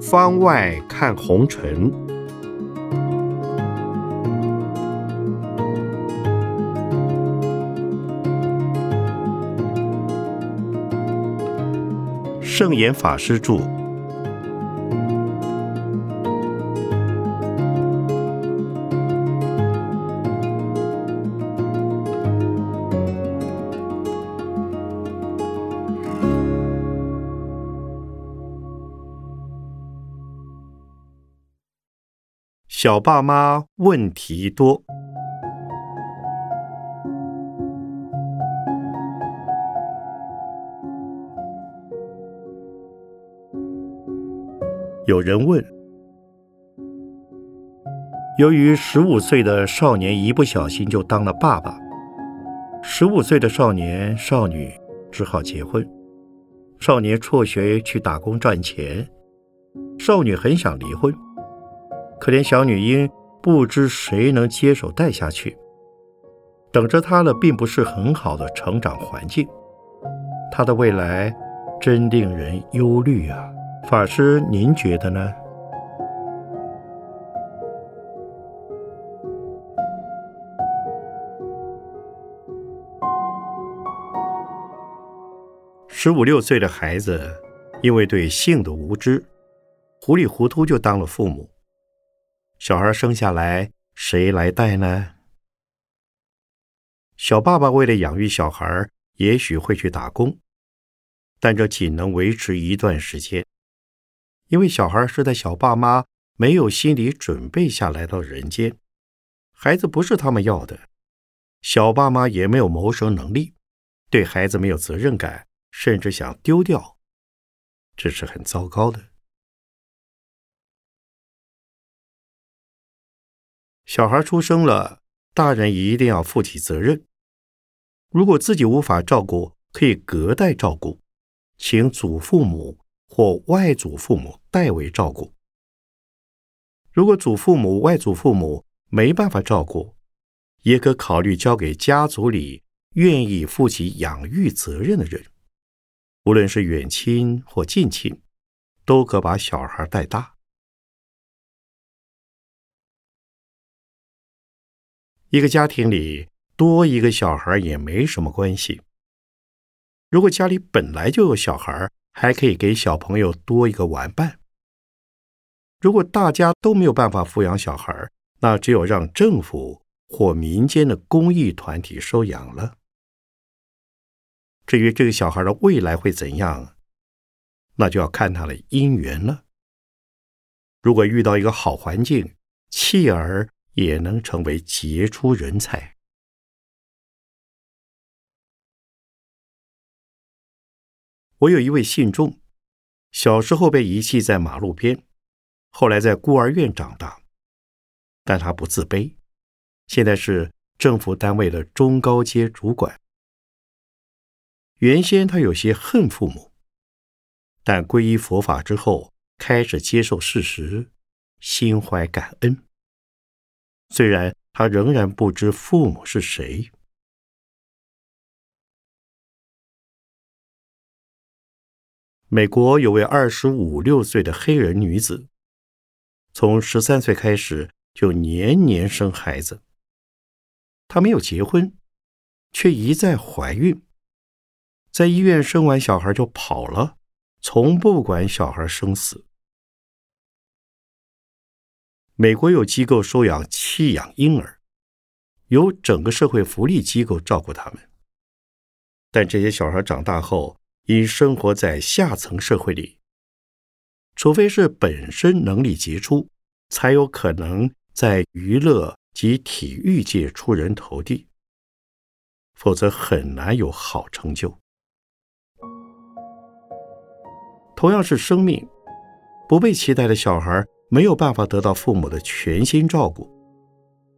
方外看红尘，圣严法师著。小爸妈问题多。有人问：由于十五岁的少年一不小心就当了爸爸，十五岁的少年少女只好结婚。少年辍学去打工赚钱，少女很想离婚。可怜小女婴不知谁能接手带下去，等着她的并不是很好的成长环境，她的未来真令人忧虑啊！法师，您觉得呢？十五六岁的孩子，因为对性的无知，糊里糊涂就当了父母。小孩生下来，谁来带呢？小爸爸为了养育小孩，也许会去打工，但这仅能维持一段时间，因为小孩是在小爸妈没有心理准备下来到人间，孩子不是他们要的，小爸妈也没有谋生能力，对孩子没有责任感，甚至想丢掉，这是很糟糕的。小孩出生了，大人一定要负起责任。如果自己无法照顾，可以隔代照顾，请祖父母或外祖父母代为照顾。如果祖父母、外祖父母没办法照顾，也可考虑交给家族里愿意负起养育责任的人，无论是远亲或近亲，都可把小孩带大。一个家庭里多一个小孩也没什么关系。如果家里本来就有小孩，还可以给小朋友多一个玩伴。如果大家都没有办法抚养小孩，那只有让政府或民间的公益团体收养了。至于这个小孩的未来会怎样，那就要看他的姻缘了。如果遇到一个好环境，弃儿。也能成为杰出人才。我有一位信众，小时候被遗弃在马路边，后来在孤儿院长大，但他不自卑，现在是政府单位的中高阶主管。原先他有些恨父母，但皈依佛法之后，开始接受事实，心怀感恩。虽然他仍然不知父母是谁。美国有位二十五六岁的黑人女子，从十三岁开始就年年生孩子。她没有结婚，却一再怀孕，在医院生完小孩就跑了，从不管小孩生死。美国有机构收养弃养婴儿，由整个社会福利机构照顾他们。但这些小孩长大后，因生活在下层社会里，除非是本身能力杰出，才有可能在娱乐及体育界出人头地，否则很难有好成就。同样是生命，不被期待的小孩。没有办法得到父母的全心照顾，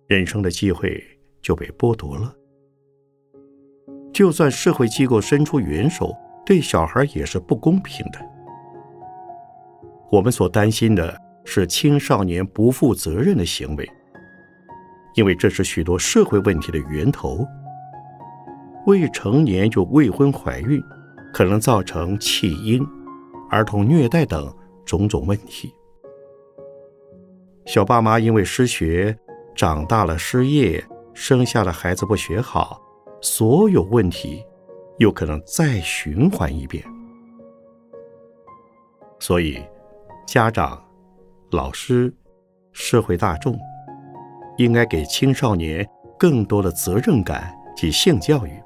人生的机会就被剥夺了。就算社会机构伸出援手，对小孩也是不公平的。我们所担心的是青少年不负责任的行为，因为这是许多社会问题的源头。未成年就未婚怀孕，可能造成弃婴、儿童虐待等种种问题。小爸妈因为失学，长大了失业，生下了孩子不学好，所有问题又可能再循环一遍。所以，家长、老师、社会大众应该给青少年更多的责任感及性教育，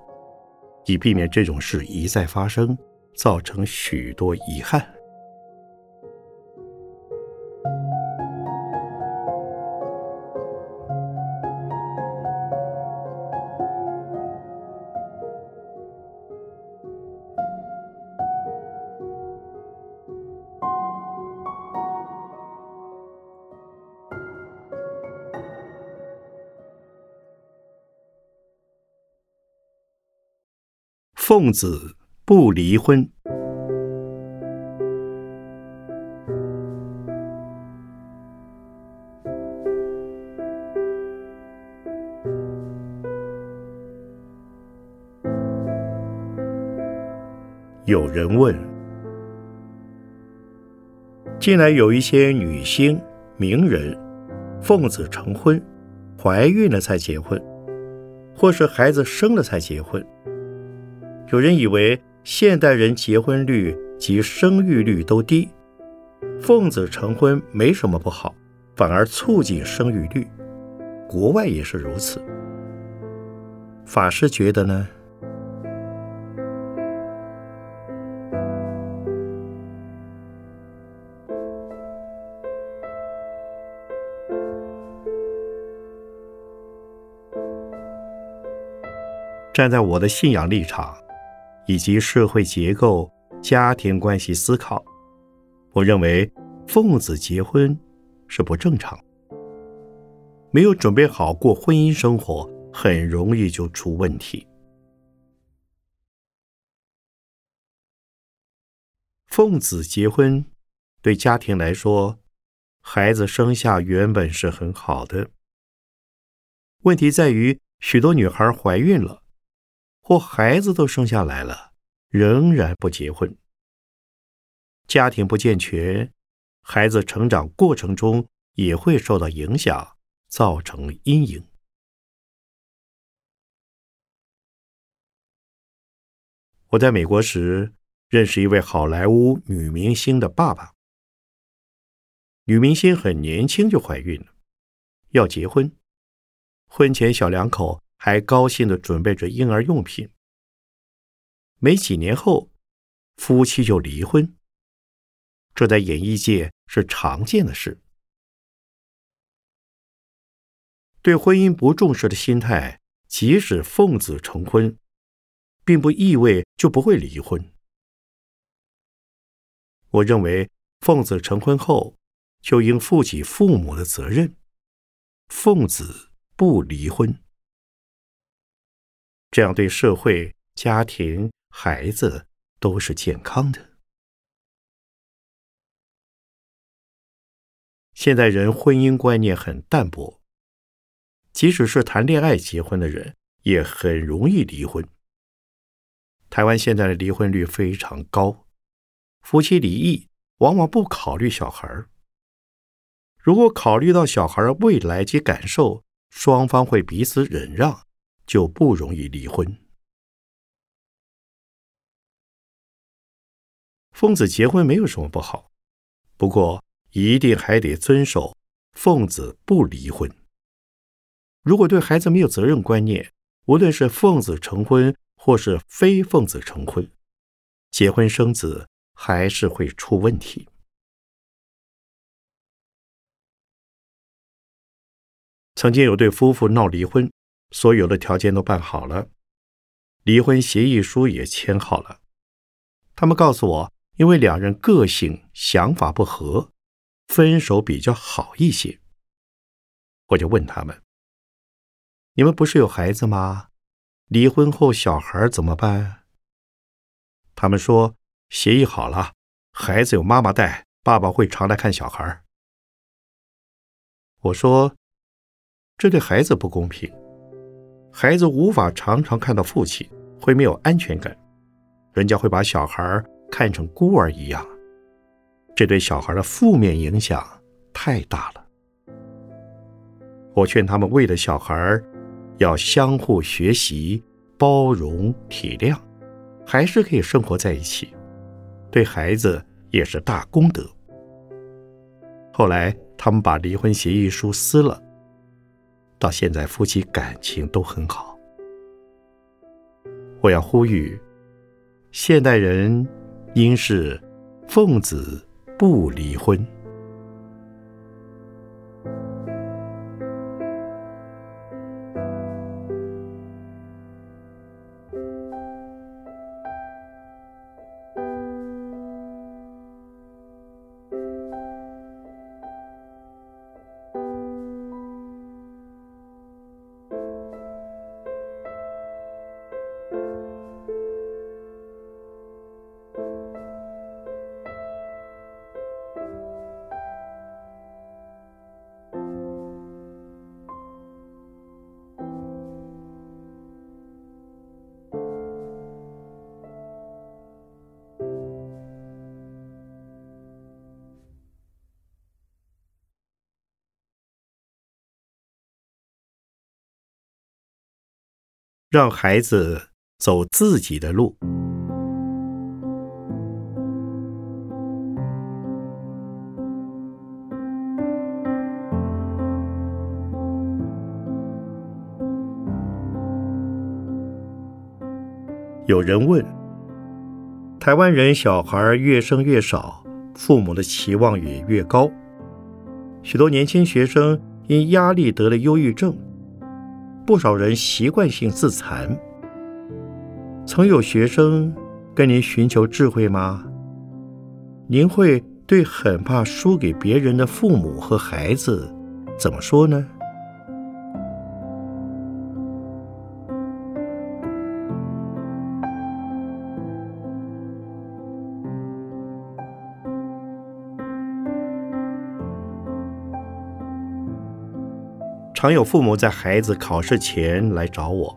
以避免这种事一再发生，造成许多遗憾。奉子不离婚。有人问：近来有一些女星、名人奉子成婚，怀孕了才结婚，或是孩子生了才结婚。有人以为现代人结婚率及生育率都低，奉子成婚没什么不好，反而促进生育率。国外也是如此。法师觉得呢？站在我的信仰立场。以及社会结构、家庭关系思考，我认为奉子结婚是不正常。没有准备好过婚姻生活，很容易就出问题。奉子结婚对家庭来说，孩子生下原本是很好的。问题在于，许多女孩怀孕了。或孩子都生下来了，仍然不结婚，家庭不健全，孩子成长过程中也会受到影响，造成阴影。我在美国时认识一位好莱坞女明星的爸爸，女明星很年轻就怀孕了，要结婚，婚前小两口。还高兴的准备着婴儿用品。没几年后，夫妻就离婚。这在演艺界是常见的事。对婚姻不重视的心态，即使奉子成婚，并不意味就不会离婚。我认为，奉子成婚后就应负起父母的责任，奉子不离婚。这样对社会、家庭、孩子都是健康的。现在人婚姻观念很淡薄，即使是谈恋爱结婚的人，也很容易离婚。台湾现在的离婚率非常高，夫妻离异往往不考虑小孩如果考虑到小孩未来及感受，双方会彼此忍让。就不容易离婚。奉子结婚没有什么不好，不过一定还得遵守奉子不离婚。如果对孩子没有责任观念，无论是奉子成婚或是非奉子成婚，结婚生子还是会出问题。曾经有对夫妇闹离婚。所有的条件都办好了，离婚协议书也签好了。他们告诉我，因为两人个性想法不合，分手比较好一些。我就问他们：“你们不是有孩子吗？离婚后小孩怎么办？”他们说：“协议好了，孩子有妈妈带，爸爸会常来看小孩。”我说。这对孩子不公平。孩子无法常常看到父亲，会没有安全感，人家会把小孩看成孤儿一样，这对小孩的负面影响太大了。我劝他们，为了小孩，要相互学习、包容、体谅，还是可以生活在一起，对孩子也是大功德。后来，他们把离婚协议书撕了，到现在夫妻感情都很好。我要呼吁，现代人应是奉子不离婚。让孩子走自己的路。有人问：台湾人小孩越生越少，父母的期望也越高，许多年轻学生因压力得了忧郁症。不少人习惯性自残。曾有学生跟您寻求智慧吗？您会对很怕输给别人的父母和孩子怎么说呢？常有父母在孩子考试前来找我，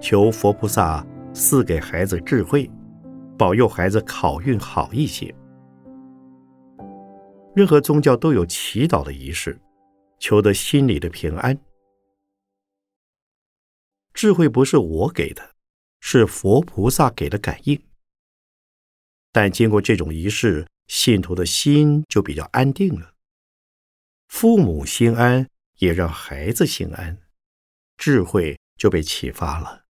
求佛菩萨赐给孩子智慧，保佑孩子考运好一些。任何宗教都有祈祷的仪式，求得心里的平安。智慧不是我给的，是佛菩萨给的感应。但经过这种仪式，信徒的心就比较安定了，父母心安。也让孩子心安，智慧就被启发了。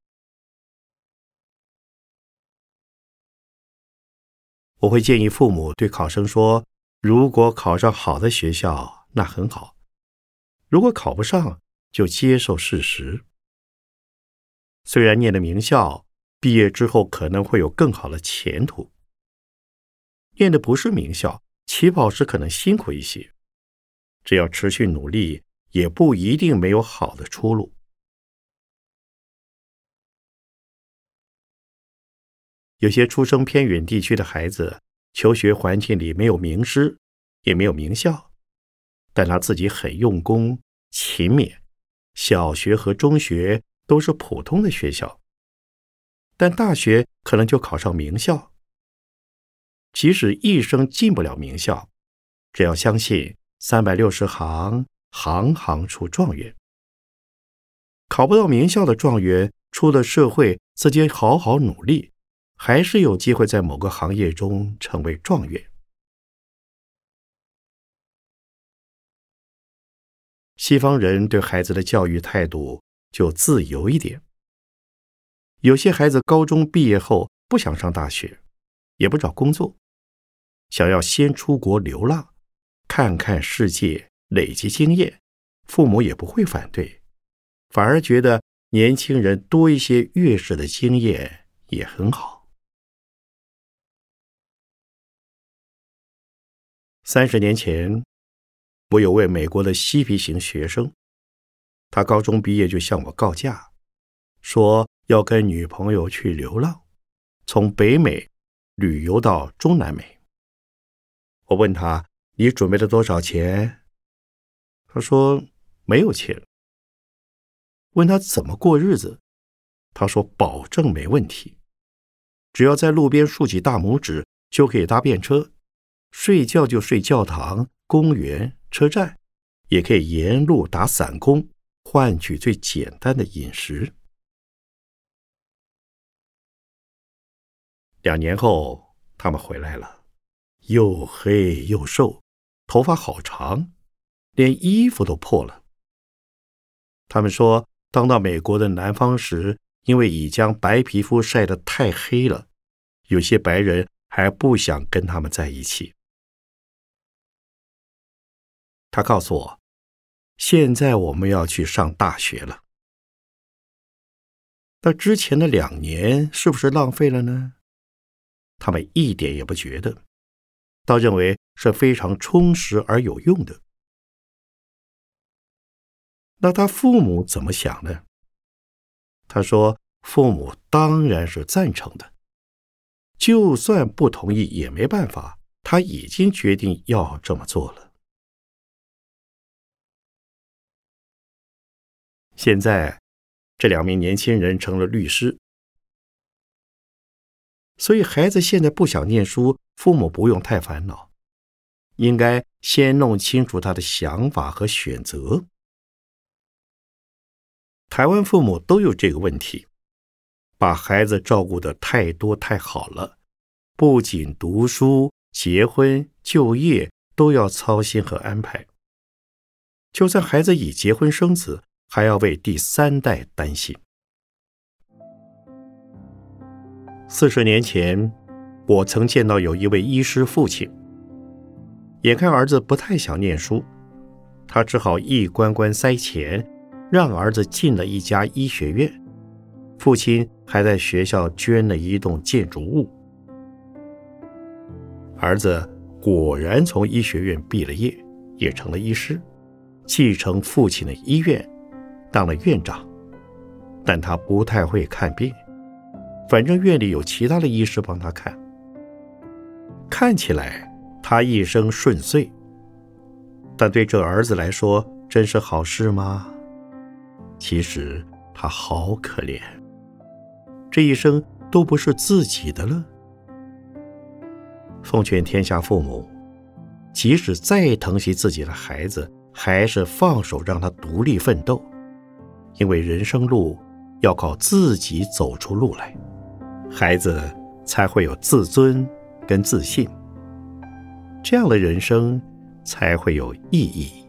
我会建议父母对考生说：如果考上好的学校，那很好；如果考不上，就接受事实。虽然念的名校，毕业之后可能会有更好的前途；念的不是名校，起跑时可能辛苦一些，只要持续努力。也不一定没有好的出路。有些出生偏远地区的孩子，求学环境里没有名师，也没有名校，但他自己很用功、勤勉，小学和中学都是普通的学校，但大学可能就考上名校。即使一生进不了名校，只要相信三百六十行。行行出状元，考不到名校的状元，出了社会，自己好好努力，还是有机会在某个行业中成为状元。西方人对孩子的教育态度就自由一点，有些孩子高中毕业后不想上大学，也不找工作，想要先出国流浪，看看世界。累积经验，父母也不会反对，反而觉得年轻人多一些阅史的经验也很好。三十年前，我有位美国的嬉皮型学生，他高中毕业就向我告假，说要跟女朋友去流浪，从北美旅游到中南美。我问他：“你准备了多少钱？”他说：“没有钱，问他怎么过日子，他说保证没问题，只要在路边竖起大拇指就可以搭便车，睡觉就睡教堂、公园、车站，也可以沿路打散工，换取最简单的饮食。两年后，他们回来了，又黑又瘦，头发好长，连衣服都破了。他们说，当到美国的南方时，因为已将白皮肤晒得太黑了，有些白人还不想跟他们在一起。他告诉我，现在我们要去上大学了。那之前的两年是不是浪费了呢？他们一点也不觉得，倒认为是非常充实而有用的。那他父母怎么想呢？他说：“父母当然是赞成的，就算不同意也没办法，他已经决定要这么做了。”现在，这两名年轻人成了律师。所以，孩子现在不想念书，父母不用太烦恼，应该先弄清楚他的想法和选择。台湾父母都有这个问题，把孩子照顾的太多太好了，不仅读书、结婚、就业都要操心和安排，就算孩子已结婚生子，还要为第三代担心。四十年前，我曾见到有一位医师父亲，眼看儿子不太想念书，他只好一关关塞钱，让儿子进了一家医学院。父亲还在学校捐了一栋建筑物。儿子果然从医学院毕了业，也成了医师，继承父亲的医院，当了院长。但他不太会看病。反正院里有其他的医师帮他看，看起来他一生顺遂，但对这儿子来说，真是好事吗？其实他好可怜，这一生都不是自己的了。奉劝天下父母，即使再疼惜自己的孩子，还是放手让他独立奋斗，因为人生路要靠自己走出路来。孩子才会有自尊跟自信，这样的人生才会有意义。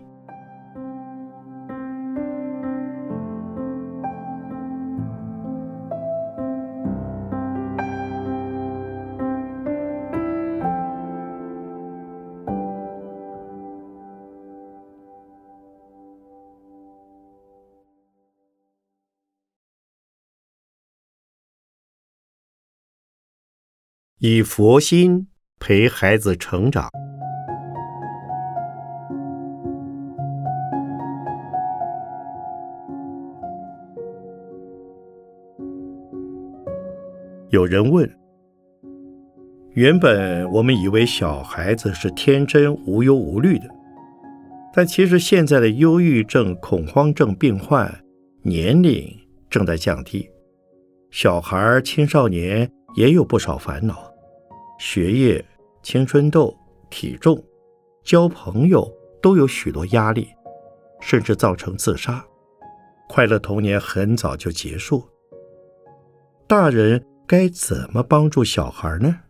以佛心陪孩子成长。有人问：原本我们以为小孩子是天真无忧无虑的，但其实现在的忧郁症、恐慌症病患年龄正在降低，小孩、青少年也有不少烦恼。学业、青春痘、体重、交朋友都有许多压力，甚至造成自杀。快乐童年很早就结束。大人该怎么帮助小孩呢？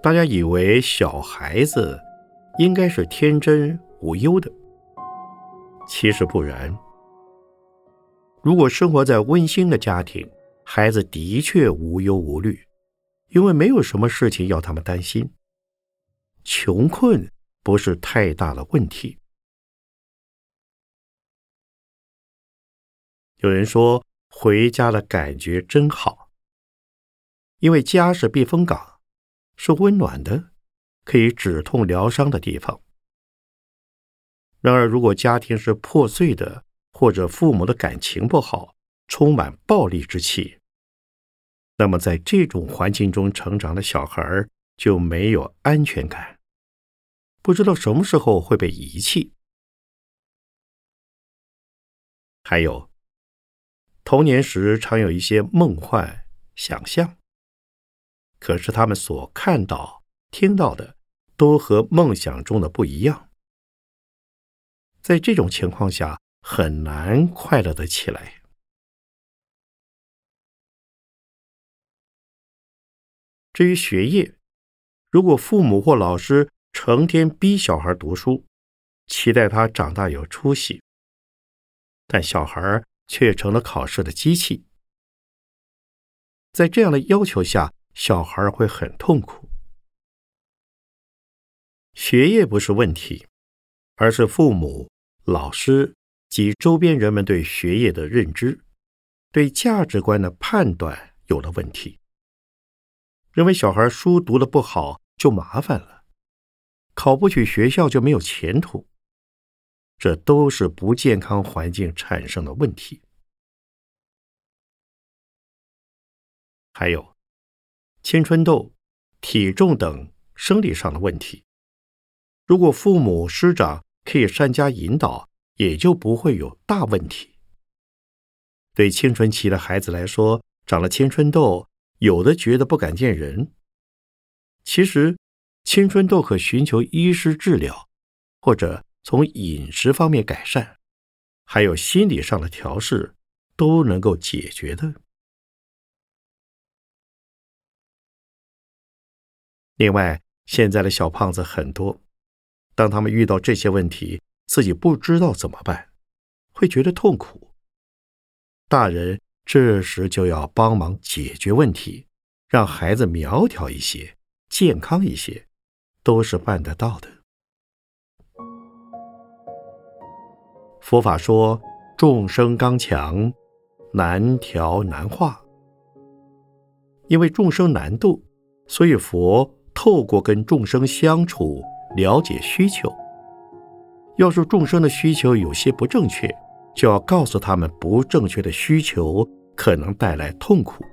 大家以为小孩子应该是天真无忧的。其实不然。如果生活在温馨的家庭，孩子的确无忧无虑，因为没有什么事情要他们担心。穷困不是太大的问题。有人说回家的感觉真好，因为家是避风港，是温暖的，可以止痛疗伤的地方。然而，如果家庭是破碎的，或者父母的感情不好，充满暴力之气，那么在这种环境中成长的小孩就没有安全感，不知道什么时候会被遗弃。还有，童年时常有一些梦幻想象，可是他们所看到、听到的都和梦想中的不一样。在这种情况下，很难快乐的起来。至于学业，如果父母或老师成天逼小孩读书，期待他长大有出息。但小孩却成了考试的机器，在这样的要求下，小孩会很痛苦。学业不是问题，而是父母、老师及周边人们对学业的认知、对价值观的判断有了问题。认为小孩书读的不好就麻烦了，考不取学校就没有前途。这都是不健康环境产生的问题。还有青春痘、体重等生理上的问题。如果父母师长可以善加引导，也就不会有大问题。对青春期的孩子来说，长了青春痘，有的觉得不敢见人。其实，青春痘可寻求医师治疗，或者。从饮食方面改善，还有心理上的调试，都能够解决的。另外，现在的小胖子很多，当他们遇到这些问题，自己不知道怎么办，会觉得痛苦。大人这时就要帮忙解决问题，让孩子苗条一些、健康一些，都是办得到的。佛法说众生刚强，难调难化。因为众生难度，所以佛透过跟众生相处，了解需求。要是众生的需求有些不正确，就要告诉他们不正确的需求可能带来痛苦，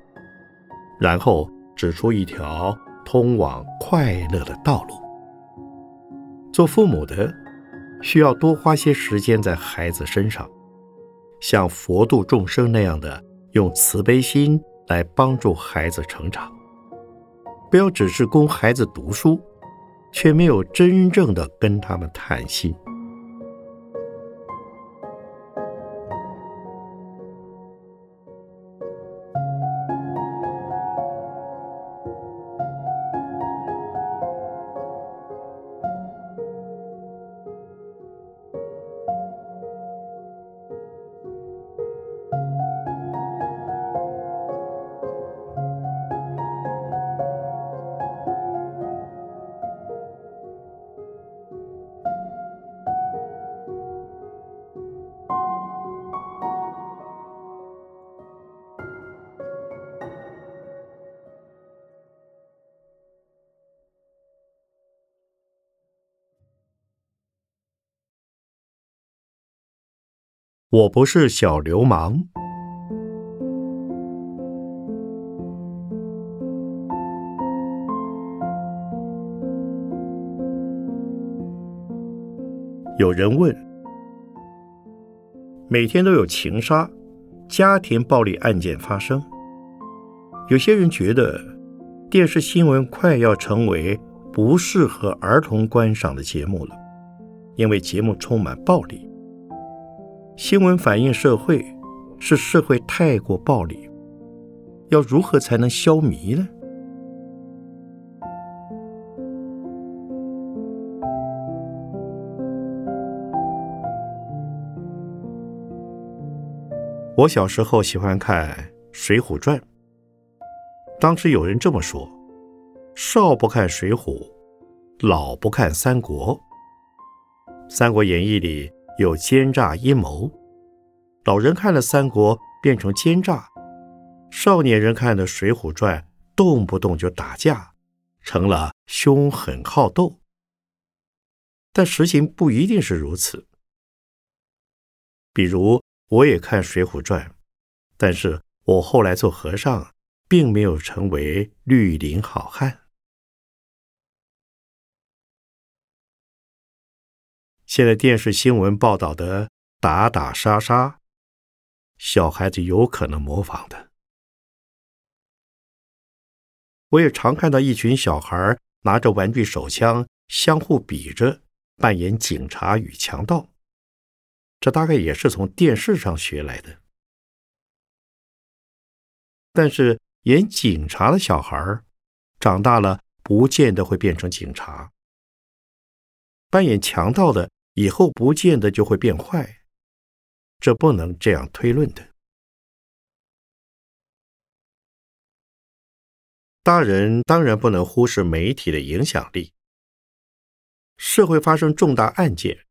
然后指出一条通往快乐的道路。做父母的。需要多花些时间在孩子身上，像佛度众生那样的，用慈悲心来帮助孩子成长。不要只是供孩子读书，却没有真正的跟他们谈心。我不是小流氓。有人问：每天都有情杀、家庭暴力案件发生，有些人觉得电视新闻快要成为不适合儿童观赏的节目了，因为节目充满暴力。新闻反映社会是社会太过暴力，要如何才能消弭呢？我小时候喜欢看《水浒传》，当时有人这么说：“少不看《水浒》，老不看《三国》。”《三国演义》里。有奸诈阴谋，老人看了《三国》变成奸诈，少年人看的《水浒传》动不动就打架，成了凶狠好斗。但实情不一定是如此。比如，我也看《水浒传》，但是我后来做和尚，并没有成为绿林好汉。现在电视新闻报道的打打杀杀，小孩子有可能模仿的。我也常看到一群小孩拿着玩具手枪，相互比着扮演警察与强盗。这大概也是从电视上学来的。但是演警察的小孩长大了不见得会变成警察；扮演强盗的以后不见得就会变坏。这不能这样推论的。大人当然不能忽视媒体的影响力。社会发生重大案件，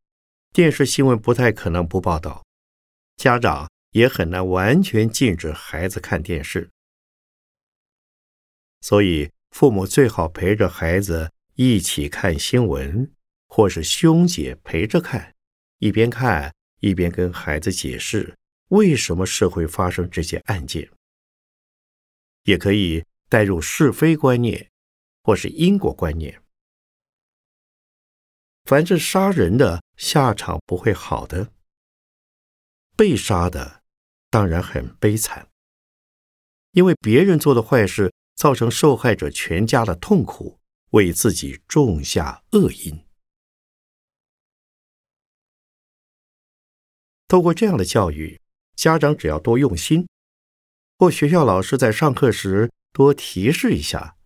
电视新闻不太可能不报道，家长也很难完全禁止孩子看电视。所以，父母最好陪着孩子一起看新闻，或是兄姐陪着看，一边看一边跟孩子解释为什么社会发生这些案件，也可以。带入是非观念，或是因果观念。凡是杀人的下场不会好的，被杀的当然很悲惨，因为别人做的坏事造成受害者全家的痛苦，为自己种下恶因。透过这样的教育，家长只要多用心，或学校老师在上课时。多提示一下，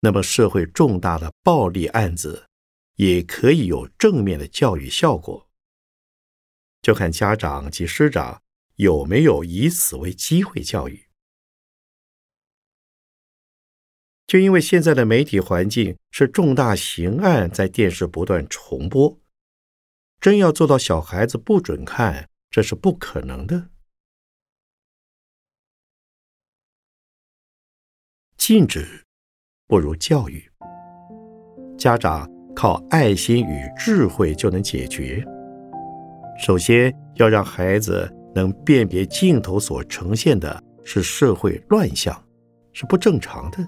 那么社会重大的暴力案子也可以有正面的教育效果。就看家长及师长有没有以此为机会教育。就因为现在的媒体环境是重大刑案在电视不断重播，真要做到小孩子不准看，这是不可能的。禁止不如教育。家长靠爱心与智慧就能解决。首先要让孩子能辨别镜头所呈现的是社会乱象，是不正常的。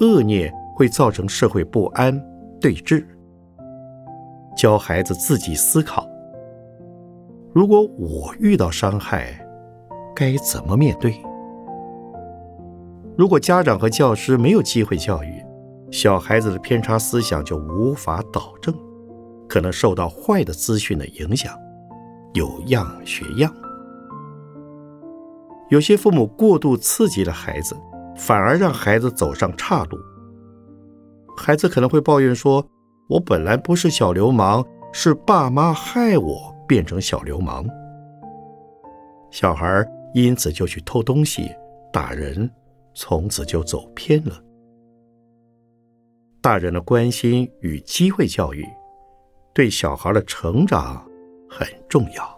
恶念会造成社会不安、对峙。教孩子自己思考：如果我遇到伤害，该怎么面对？如果家长和教师没有机会教育，小孩子的偏差思想就无法导正，可能受到坏的资讯的影响，有样学样。有些父母过度刺激了孩子，反而让孩子走上岔路。孩子可能会抱怨说：“我本来不是小流氓，是爸妈害我变成小流氓。”小孩因此就去偷东西、打人。从此就走偏了。大人的关心与机会教育，对小孩的成长很重要。